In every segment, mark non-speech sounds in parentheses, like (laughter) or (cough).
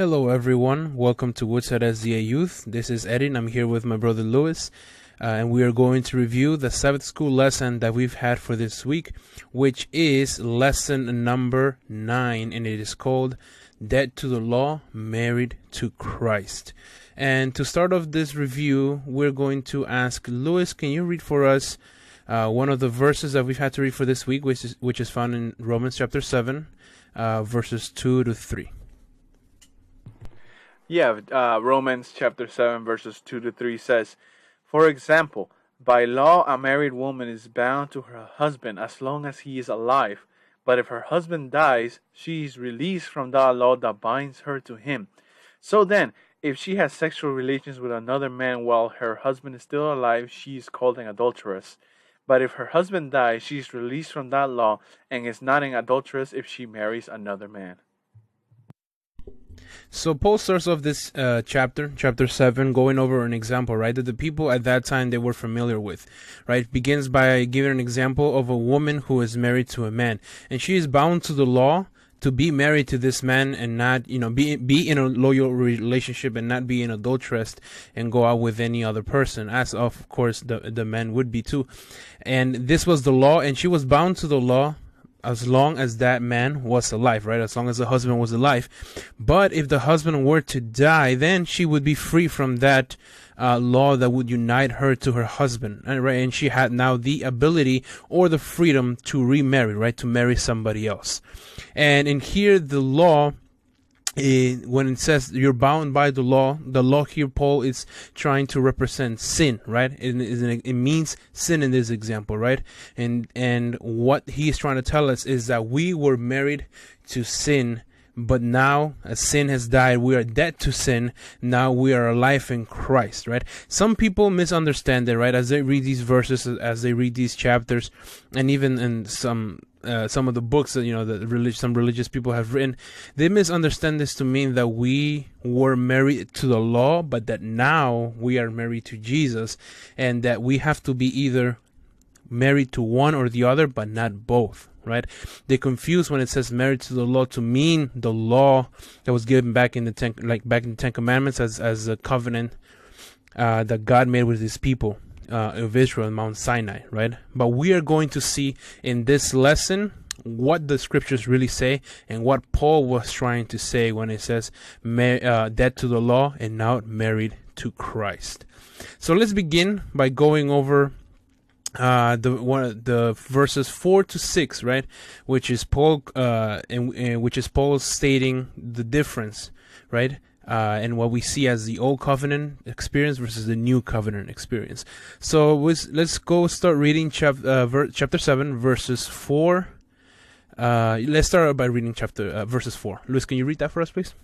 Hello, everyone. Welcome to Woodside SDA Youth. This is Eddie, I'm here with my brother Lewis, uh, and we are going to review the Sabbath School lesson that we've had for this week, which is lesson number nine, and it is called Dead to the Law, Married to Christ. And to start off this review, we're going to ask Lewis, can you read for us uh, one of the verses that we've had to read for this week, which is, which is found in Romans chapter 7, uh, verses 2 to 3? Yeah, uh, Romans chapter 7, verses 2 to 3 says, For example, by law, a married woman is bound to her husband as long as he is alive. But if her husband dies, she is released from that law that binds her to him. So then, if she has sexual relations with another man while her husband is still alive, she is called an adulteress. But if her husband dies, she is released from that law and is not an adulteress if she marries another man. So Paul starts off this uh, chapter, chapter seven, going over an example, right, that the people at that time they were familiar with, right? Begins by giving an example of a woman who is married to a man, and she is bound to the law to be married to this man and not, you know, be be in a loyal relationship and not be an adulteress and go out with any other person, as of course the the man would be too. And this was the law, and she was bound to the law as long as that man was alive, right? As long as the husband was alive. But if the husband were to die, then she would be free from that uh, law that would unite her to her husband, right? And she had now the ability or the freedom to remarry, right? To marry somebody else. And in here, the law it, when it says you're bound by the law, the law here, Paul is trying to represent sin, right? It, it, means sin in this example, right? And and what he is trying to tell us is that we were married to sin, but now as sin has died, we are dead to sin. Now we are alive in Christ, right? Some people misunderstand it, right? As they read these verses, as they read these chapters, and even in some uh, some of the books that you know that relig- some religious people have written, they misunderstand this to mean that we were married to the law, but that now we are married to Jesus, and that we have to be either married to one or the other, but not both. Right? They confuse when it says married to the law to mean the law that was given back in the ten, like back in the Ten Commandments as as a covenant uh, that God made with His people uh, of Israel Mount Sinai, right? But we are going to see in this lesson what the scriptures really say and what Paul was trying to say when it says uh, dead to the law and now married to Christ. So let's begin by going over uh the one the verses 4 to 6 right which is paul uh and, and which is paul stating the difference right uh, and what we see as the old covenant experience versus the new covenant experience. So let's go start reading chap- uh, ver- chapter 7, verses 4. Uh, let's start by reading chapter uh, verses 4. Luis, can you read that for us, please?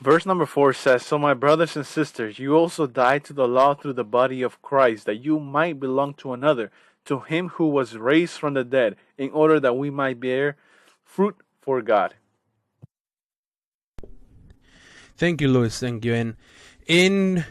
Verse number 4 says, So my brothers and sisters, you also died to the law through the body of Christ, that you might belong to another, to him who was raised from the dead, in order that we might bear fruit for God. Thank you, Louis. Thank you. And in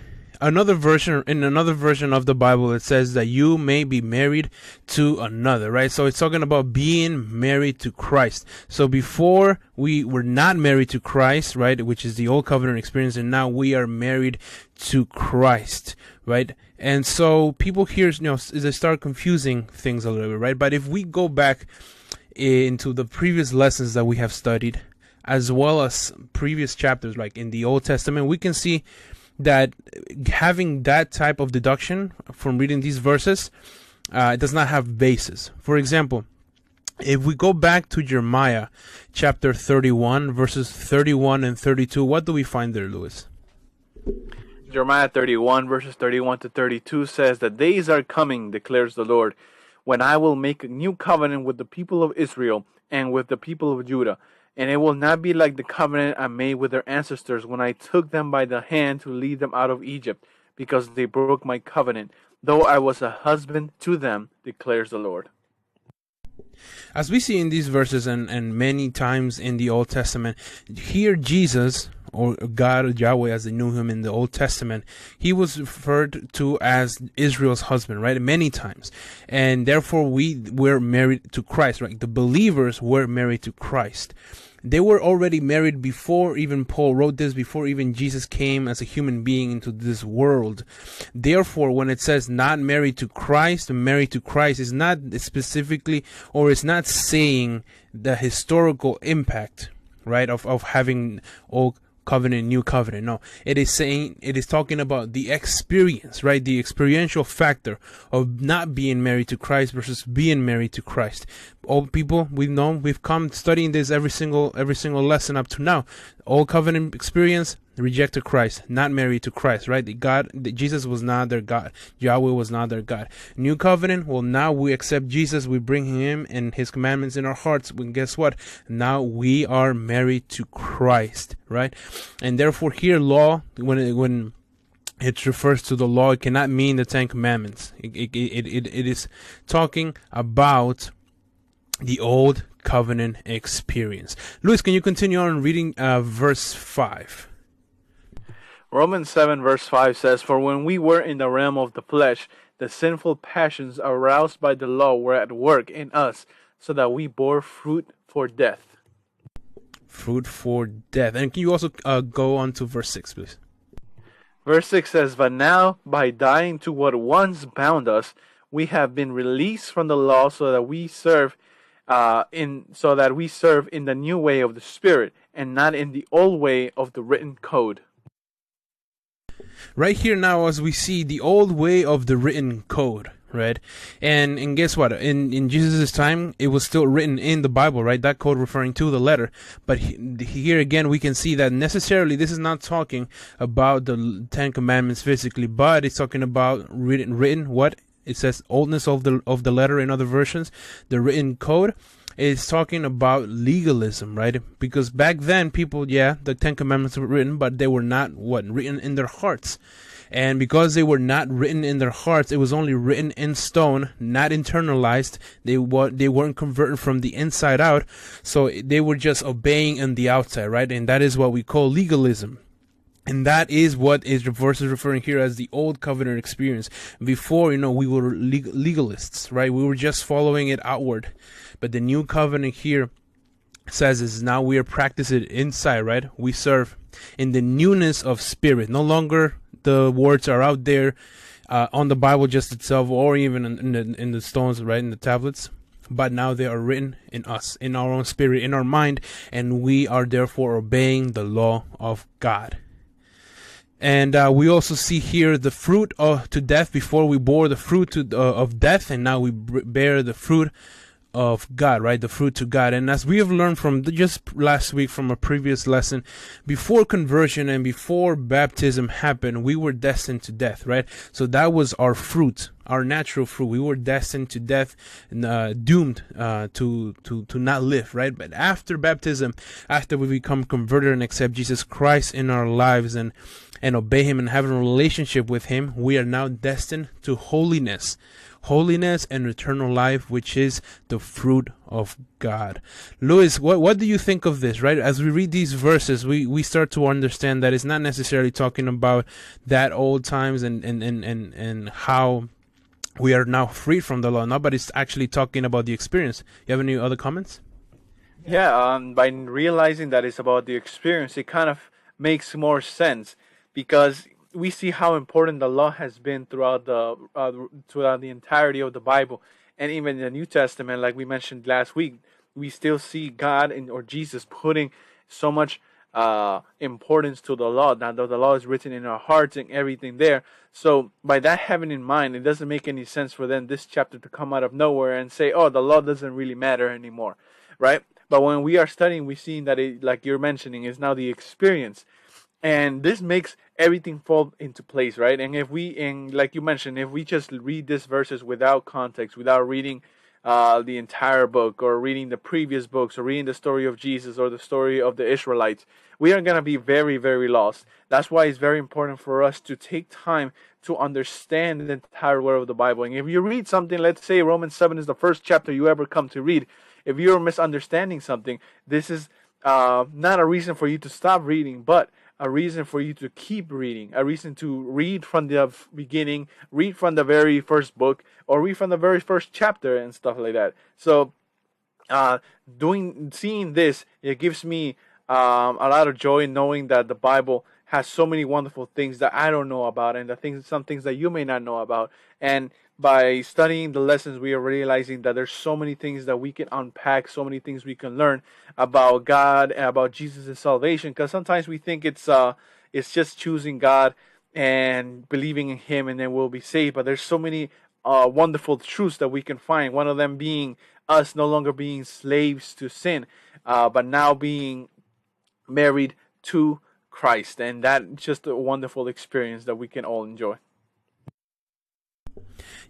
another version in another version of the bible it says that you may be married to another right so it's talking about being married to christ so before we were not married to christ right which is the old covenant experience and now we are married to christ right and so people here you know they start confusing things a little bit right but if we go back eh, into the previous lessons that we have studied as well as previous chapters, like in the Old Testament, we can see that having that type of deduction from reading these verses uh, does not have basis. For example, if we go back to Jeremiah chapter 31, verses 31 and 32, what do we find there, Lewis? Jeremiah 31, verses 31 to 32 says, The days are coming, declares the Lord, when I will make a new covenant with the people of Israel and with the people of Judah and it will not be like the covenant I made with their ancestors when I took them by the hand to lead them out of Egypt, because they broke my covenant, though I was a husband to them, declares the Lord. As we see in these verses and, and many times in the Old Testament, here Jesus, or God Yahweh as they knew him in the Old Testament, he was referred to as Israel's husband, right? Many times. And therefore we were married to Christ, right? The believers were married to Christ. they were already married before even Paul wrote this, before even Jesus came as a human being into this world. Therefore, when it says not married to Christ, married to Christ is not specifically or it's not saying the historical impact, right, of, of having old covenant, new covenant. No, it is saying, it is talking about the experience, right? The experiential factor of not being married to Christ versus being married to Christ. All people we've known, we've come studying this every single, every single lesson up to now. Old covenant experience, rejected Christ, not married to Christ, right? The God, Jesus was not their God. Yahweh was not their God. New covenant, well, now we accept Jesus, we bring him and his commandments in our hearts. And guess what? Now we are married to Christ, right? And therefore, here, law, when it, when it refers to the law, it cannot mean the Ten Commandments. It, it, it, it, it is talking about the old covenant experience. Luis, can you continue on reading uh, verse 5? Romans 7, verse 5 says, For when we were in the realm of the flesh, the sinful passions aroused by the law were at work in us, so that we bore fruit for death. Fruit for death. And can you also uh, go on to verse 6, please? Verse 6 says, But now, by dying to what once bound us, we have been released from the law so that we serve uh, in so that we serve in the new way of the spirit and not in the old way of the written code right here now as we see the old way of the written code right? And and guess what? In in jesus' time it was still written in the bible right? That code referring to the letter. But here again we can see that necessarily this is not talking about the ten commandments physically but it's talking about written written what? It says oldness of the of the letter in other versions the written code is talking about legalism, right? Because back then, people, yeah, the Ten Commandments were written, but they were not what written in their hearts. And because they were not written in their hearts, it was only written in stone, not internalized. They were they weren't converted from the inside out, so they were just obeying on the outside, right? And that is what we call legalism. And that is what is verse is referring here as the old covenant experience. Before, you know, we were legalists, right? We were just following it outward. But the new covenant here says is now we are practicing inside, right? We serve in the newness of spirit. No longer the words are out there uh, on the Bible just itself, or even in, in, the, in the stones, right, in the tablets. But now they are written in us, in our own spirit, in our mind, and we are therefore obeying the law of God. And uh, we also see here the fruit of, to death. Before we bore the fruit to, uh, of death, and now we bear the fruit of God, right? The fruit to God. And as we have learned from the, just last week from a previous lesson, before conversion and before baptism happened, we were destined to death, right? So that was our fruit, our natural fruit. We were destined to death, and, uh, doomed uh, to to to not live, right? But after baptism, after we become converted and accept Jesus Christ in our lives and and obey Him and have a relationship with Him, we are now destined to holiness holiness and eternal life, which is the fruit of God. Luis, what what do you think of this? Right, as we read these verses, we we start to understand that it's not necessarily talking about that old times and and and and, and how we are now freed from the law. No, but it's actually talking about the experience. You have any other comments? Yeah, um, by realizing that it's about the experience, it kind of makes more sense because we see how important the law has been throughout the uh, throughout the entirety of the Bible, and even the New Testament, like we mentioned last week, we still see God and or Jesus putting so much uh, importance to the law. Now, the law is written in our hearts and everything there, so by that having in mind, it doesn't make any sense for then this chapter to come out of nowhere and say, "Oh, the law doesn't really matter anymore," right? But when we are studying, we see that it, like you're mentioning, is now the experience and this makes everything fall into place right? And if we and like you mentioned if we just read these verses without context without reading uh, the entire book or reading the previous books or reading the story of jesus or the story of the israelites we are going to be very very lost. That's why it's very important for us to take time to understand the entire word of the bible. And if you read something let's say romans 7 is the first chapter you ever come to read if you're misunderstanding something this is uh, not a reason for you to stop reading. But a reason for you to keep reading, a reason to read from the beginning, read from the very first book, or read from the very first chapter and stuff like that. So uh, doing seeing this, it gives me um, a lot of joy knowing that the Bible has so many wonderful things that I don't know about, and the things, some things that you may not know about. And by studying the lessons, we are realizing that there's so many things that we can unpack, so many things we can learn about God and about Jesus' salvation. Because sometimes we think it's uh, it's just choosing God and believing in Him, and then we'll be saved. But there's so many uh, wonderful truths that we can find. One of them being us no longer being slaves to sin, uh, but now being married to Christ. And that's just a wonderful experience that we can all enjoy.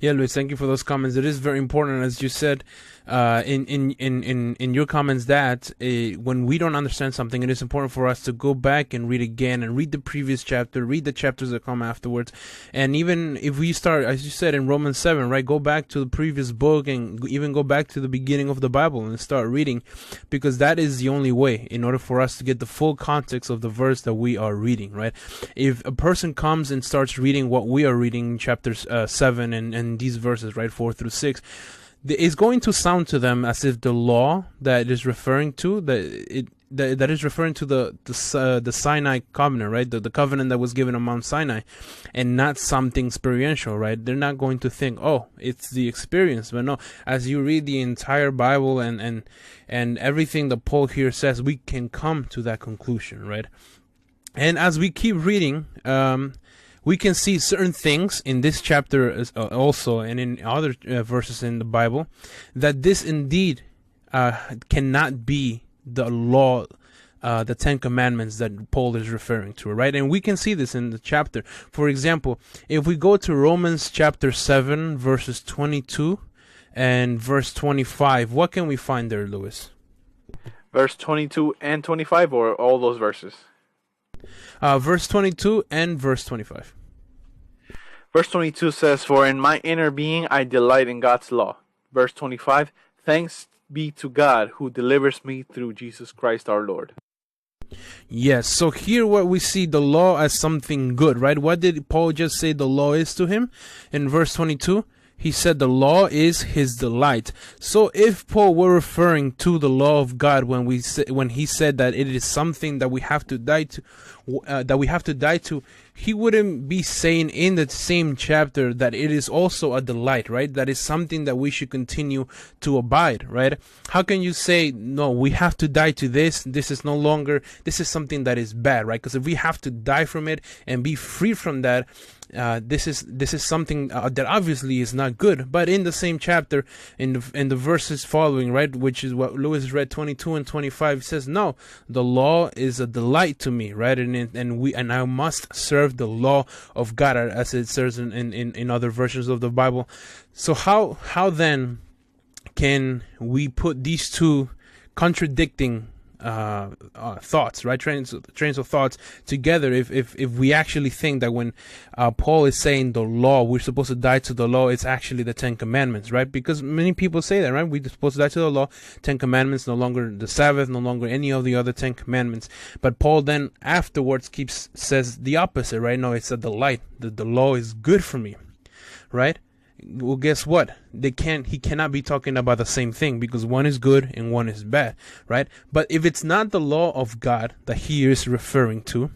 Yeah, Luis, thank you for those comments. It is very important, as you said uh, in, in, in, in, in your comments, that uh, when we don't understand something, it is important for us to go back and read again and read the previous chapter, read the chapters that come afterwards. And even if we start, as you said in Romans 7, right, go back to the previous book and even go back to the beginning of the Bible and start reading, because that is the only way in order for us to get the full context of the verse that we are reading, right? If a person comes and starts reading what we are reading in chapters uh, 7 and, and these verses, right, 4 through 6, it's going to sound to them as if the law that is referring to that it that, that is referring to the the, uh, the Sinai covenant, right? The, the covenant that was given on Mount Sinai, and not something experiential, right? They're not going to think, oh, it's the experience, but no. As you read the entire Bible and and and everything the Paul here says, we can come to that conclusion, right? And as we keep reading, um, we can see certain things in this chapter uh, also and in other uh, verses in the Bible that this indeed uh, cannot be the law, uh, the Ten Commandments that Paul is referring to, right? And we can see this in the chapter. For example, if we go to Romans chapter 7, verses 22 and verse 25, what can we find there, Luis? Verse 22 and 25, or all those verses? Uh, verse 22 and verse 25. Verse 22 says, For in my inner being I delight in God's law. Verse 25, Thanks be to God who delivers me through Jesus Christ our Lord. Yes, so here what we see the law as something good, right? What did Paul just say the law is to him? In verse 22, he said the law is his delight. So if Paul were referring to the law of God when we say, when he said that it is something that we have to die to, uh, that we have to die to, he wouldn't be saying in the same chapter that it is also a delight, right? That is something that we should continue to abide, right? How can you say, no, we have to die to this? This is no longer, this is something that is bad, right? Because if we have to die from it and be free from that, uh, this is this is something uh, that obviously is not good. But in the same chapter, in the in the verses following, right, which is what Lewis read, twenty two and twenty five, says, "No, the law is a delight to me, right, and and we and I must serve the law of God, as it says in in, in other versions of the Bible. So how how then can we put these two contradicting uh, uh, thoughts, right? Trains, trains of thoughts together. If if if we actually think that when uh, Paul is saying the law, we're supposed to die to the law, it's actually the Ten Commandments, right? Because many people say that, right? We're supposed to die to the law. Ten Commandments, no longer the Sabbath, no longer any of the other Ten Commandments. But Paul then afterwards keeps says the opposite, right? No, it's a delight. The the law is good for me, right? Well guess what? They can't he cannot be talking about the same thing because one is good and one is bad right? But if it's not the law of god that he is referring to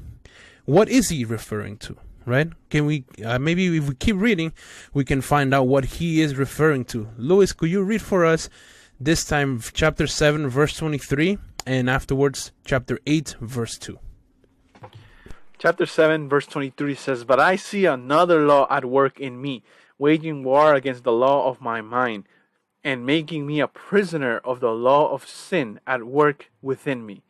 what is he referring to right? Can we uh, maybe if we keep reading we can find out what he is referring to. Luis could you read for us this time chapter 7 verse 23 and afterwards chapter 8 verse 2 chapter 7 verse 23 says but i see another law at work in me waging war against the law of my mind, and making me a prisoner of the law of sin at work within me.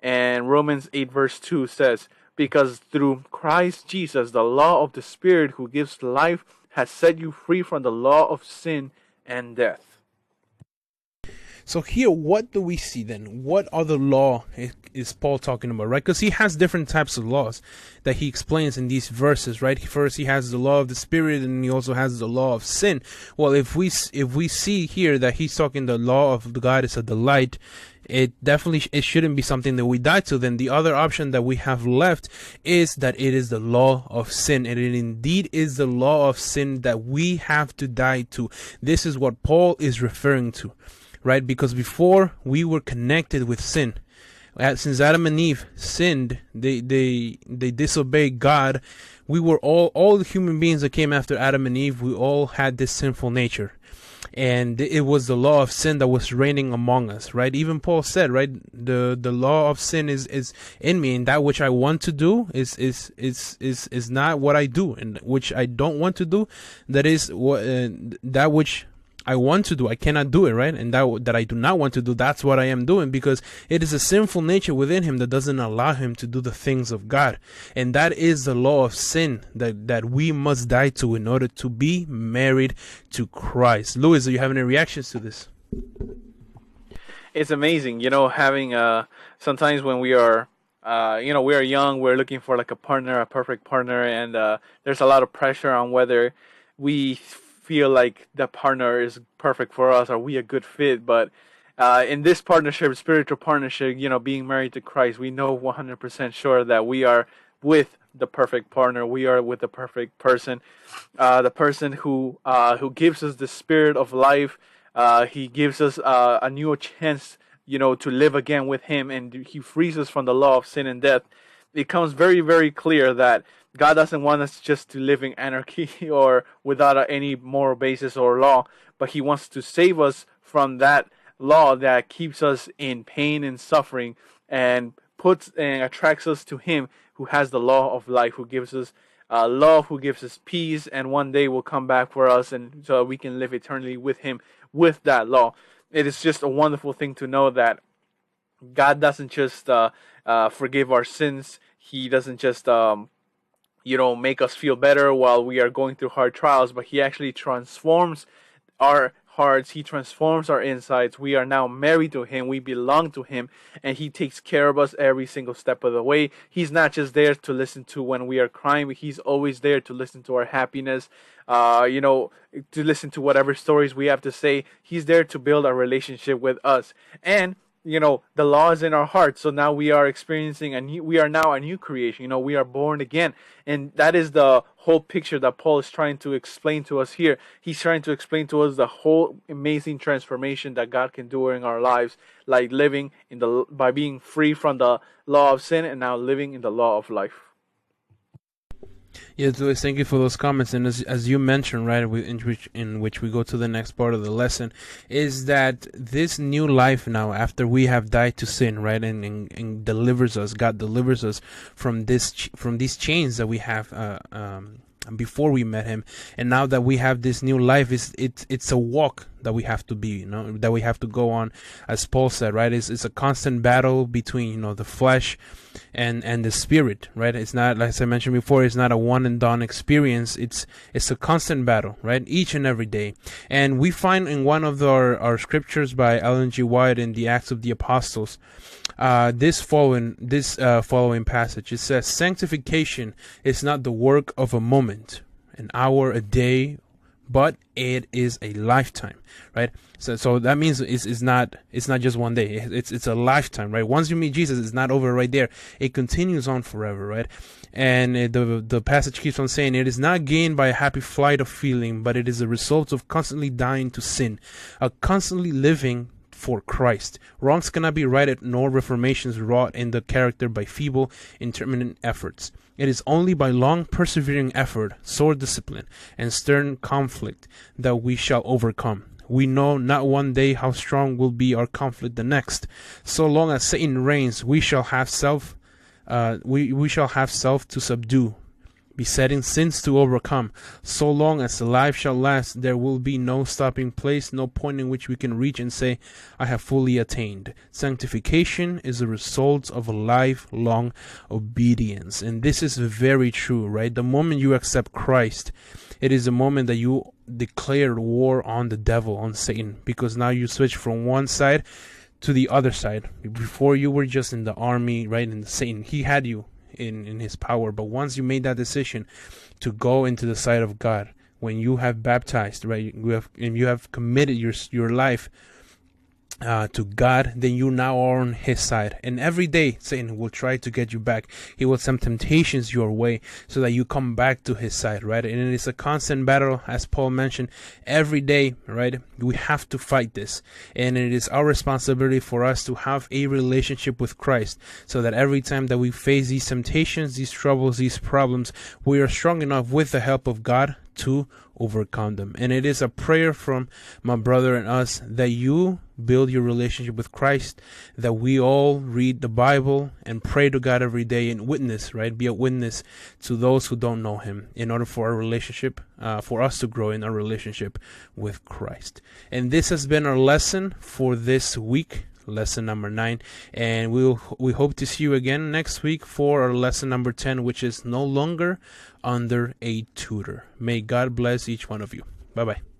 And Romans 8, verse 2 says, Because through Christ Jesus, the law of the Spirit who gives life has set you free from the law of sin and death. So here, what do we see then? What other law is Paul talking about, right? Because he has different types of laws that he explains in these verses, right? First, he has the law of the spirit, and he also has the law of sin. Well, if we if we see here that he's talking the law of the God is a delight, it definitely it shouldn't be something that we die to then the other option that we have left is that it is the law of sin and it indeed is the law of sin that we have to die to this is what paul is referring to right? Because before we were connected with sin. Since Adam and Eve sinned, they they they disobeyed God. We were all all the human beings that came after Adam and Eve. We all had this sinful nature and it was the law of sin that was reigning among us right even paul said right the the law of sin is is in me and that which i want to do is is is is is not what i do and which i don't want to do that is what uh, that which I want to do. I cannot do it, right? And that that I do not want to do, that's what I am doing because it is a sinful nature within him that doesn't allow him to do the things of God. And that is the law of sin that that we must die to in order to be married to Christ. Louis, do you have any reactions to this? It's amazing, you know, having uh sometimes when we are uh, you know, we are young, we're looking for like a partner, a perfect partner, and uh, there's a lot of pressure on whether we feel like the partner is perfect for us are we a good fit but uh, in this partnership spiritual partnership you know being married to christ we know 100% sure that we are with the perfect partner. We are with the perfect person. Uh, the person who uh, who gives us the spirit of life uh, he gives us uh, a new chance you know to live again with him and he frees us from the law of sin and death becomes very very clear that God doesn't want us just to live in anarchy (laughs) or without any moral basis or law, but He wants to save us from that law that keeps us in pain and suffering and puts and attracts us to Him who has the law of life, who gives us uh, love, who gives us peace, and one day will come back for us, and so we can live eternally with Him with that law. It is just a wonderful thing to know that God doesn't just uh, uh, forgive our sins. He doesn't just um, you know make us feel better while we are going through hard trials but he actually transforms our hearts. He transforms our insides. We are now married to him. We belong to him and he takes care of us every single step of the way. He's not just there to listen to when we are crying but he's always there to listen to our happiness uh, you know to listen to whatever stories we have to say. He's there to build a relationship with us. And you know the law is in our hearts. So now we are experiencing a new we are now a new creation. You know we are born again. And that is the whole picture that paul is trying to explain to us here. He's trying to explain to us the whole amazing transformation that god can do in our lives like living in the by being free from the law of sin and now living in the law of life Yes, Louis, thank you for those comments. And as, as you mentioned, right, in which in which we go to the next part of the lesson, is that this new life now, after we have died to sin, right, and, and, and delivers us, God delivers us from this from these chains that we have uh, um, before we met him. And now that we have this new life is it's it's a walk that we have to be you know that we have to go on. As paul said right it's, it's a constant battle between you know the flesh and and the spirit right? It's not like i mentioned before it's not a one and done experience. It's it's a constant battle right? Each and every day. And we find in one of our, our scriptures by ellen g. White in the acts of the apostles uh, this following this uh, following passage. It says, "Sanctification is not the work of a moment, an hour, a day, but it is a lifetime." Right. So, so that means it's, it's not it's not just one day. It's it's a lifetime. Right. Once you meet Jesus, it's not over right there. It continues on forever. Right. And the the passage keeps on saying, "It is not gained by a happy flight of feeling, but it is a result of constantly dying to sin, a constantly living for Christ. Wrongs cannot be righted, nor reformations wrought in the character by feeble, intermittent efforts. It is only by long, persevering effort, sore discipline, and stern conflict that we shall overcome. We know not one day how strong will be our conflict the next. So long as Satan reigns, we shall have self. Uh, we we shall have self to subdue, besetting sins to overcome. So long as life shall last, there will be no stopping place, no point in which we can reach and say, I have fully attained. Sanctification is the result of a lifelong obedience. And this is very true, right? The moment you accept Christ, it is the moment that you declare war on the devil, on Satan, because now you switch from one side to the other side. Before you were just in the army, right? In the Satan, he had you in in his power. But once you made that decision to go into the side of god when you have baptized right you have and you have committed your your life uh, to God, then you now are on His side. And every day, Satan will try to get you back. He will send temptations your way so that you come back to His side, right? And it is a constant battle, as Paul mentioned, every day, right? We have to fight this. And it is our responsibility for us to have a relationship with Christ so that every time that we face these temptations, these troubles, these problems, we are strong enough with the help of God to overcome them. And it is a prayer from my brother and us that you build your relationship with Christ, that we all read the Bible and pray to God every day and witness, right? Be a witness to those who don't know Him in order for our relationship, uh, for us to grow in our relationship with Christ. And this has been our lesson for this week lesson number nine. And we'll we hope to see you again next week for our lesson number ten, which is no longer under a tutor. May God bless each one of you. Bye bye.